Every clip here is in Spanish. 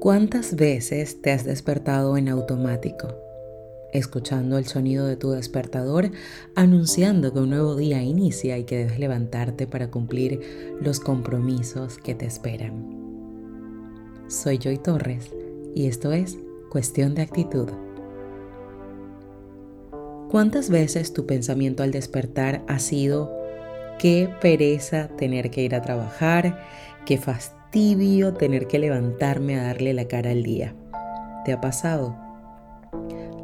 ¿Cuántas veces te has despertado en automático? Escuchando el sonido de tu despertador anunciando que un nuevo día inicia y que debes levantarte para cumplir los compromisos que te esperan. Soy Joy Torres y esto es Cuestión de Actitud. ¿Cuántas veces tu pensamiento al despertar ha sido qué pereza tener que ir a trabajar, qué fastidio? Tibio tener que levantarme a darle la cara al día. ¿Te ha pasado?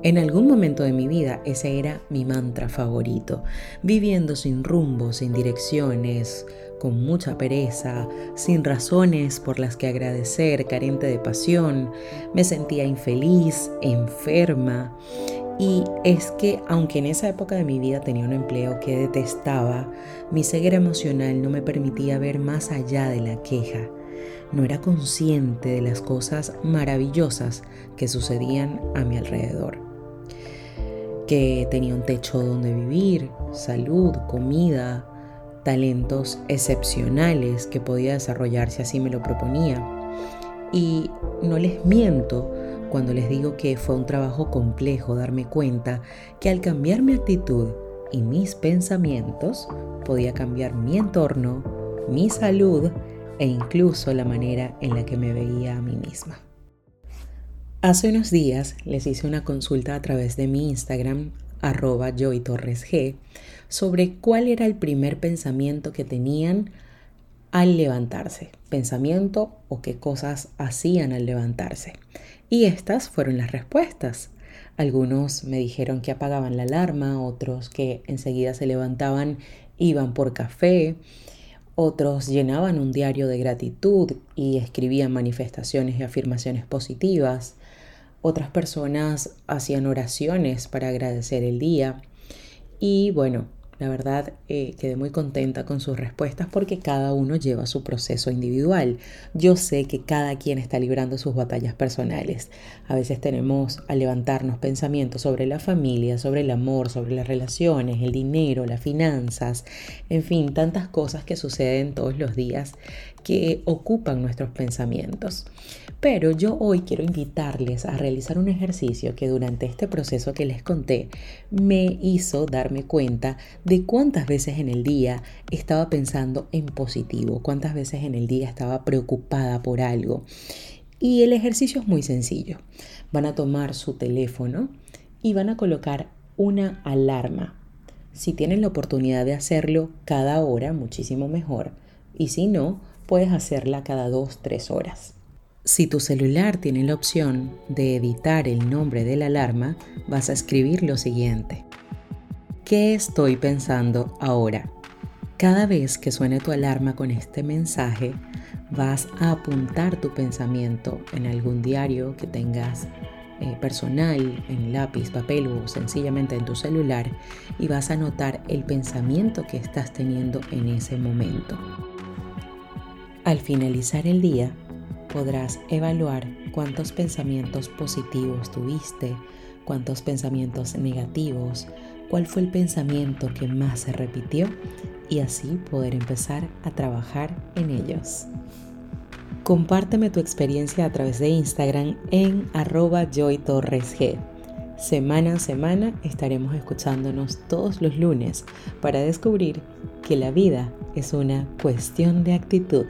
En algún momento de mi vida ese era mi mantra favorito, viviendo sin rumbo, sin direcciones, con mucha pereza, sin razones por las que agradecer, carente de pasión, me sentía infeliz, enferma y es que aunque en esa época de mi vida tenía un empleo que detestaba, mi ceguera emocional no me permitía ver más allá de la queja no era consciente de las cosas maravillosas que sucedían a mi alrededor. Que tenía un techo donde vivir, salud, comida, talentos excepcionales que podía desarrollar si así me lo proponía. Y no les miento cuando les digo que fue un trabajo complejo darme cuenta que al cambiar mi actitud y mis pensamientos podía cambiar mi entorno, mi salud e incluso la manera en la que me veía a mí misma. Hace unos días les hice una consulta a través de mi Instagram, arroba joytorresg, sobre cuál era el primer pensamiento que tenían al levantarse, pensamiento o qué cosas hacían al levantarse. Y estas fueron las respuestas. Algunos me dijeron que apagaban la alarma, otros que enseguida se levantaban, iban por café, otros llenaban un diario de gratitud y escribían manifestaciones y afirmaciones positivas. Otras personas hacían oraciones para agradecer el día. Y bueno, la verdad, eh, quedé muy contenta con sus respuestas porque cada uno lleva su proceso individual. Yo sé que cada quien está librando sus batallas personales. A veces tenemos a levantarnos pensamientos sobre la familia, sobre el amor, sobre las relaciones, el dinero, las finanzas, en fin, tantas cosas que suceden todos los días que ocupan nuestros pensamientos. Pero yo hoy quiero invitarles a realizar un ejercicio que durante este proceso que les conté me hizo darme cuenta de cuántas veces en el día estaba pensando en positivo, cuántas veces en el día estaba preocupada por algo. Y el ejercicio es muy sencillo. Van a tomar su teléfono y van a colocar una alarma. Si tienen la oportunidad de hacerlo cada hora, muchísimo mejor. Y si no, puedes hacerla cada dos, tres horas. Si tu celular tiene la opción de editar el nombre de la alarma, vas a escribir lo siguiente. ¿Qué estoy pensando ahora? Cada vez que suene tu alarma con este mensaje, vas a apuntar tu pensamiento en algún diario que tengas eh, personal, en lápiz, papel o sencillamente en tu celular y vas a anotar el pensamiento que estás teniendo en ese momento. Al finalizar el día, podrás evaluar cuántos pensamientos positivos tuviste, cuántos pensamientos negativos, cuál fue el pensamiento que más se repitió y así poder empezar a trabajar en ellos. Compárteme tu experiencia a través de Instagram en arroba joytorresg. Semana a semana estaremos escuchándonos todos los lunes para descubrir que la vida es una cuestión de actitud.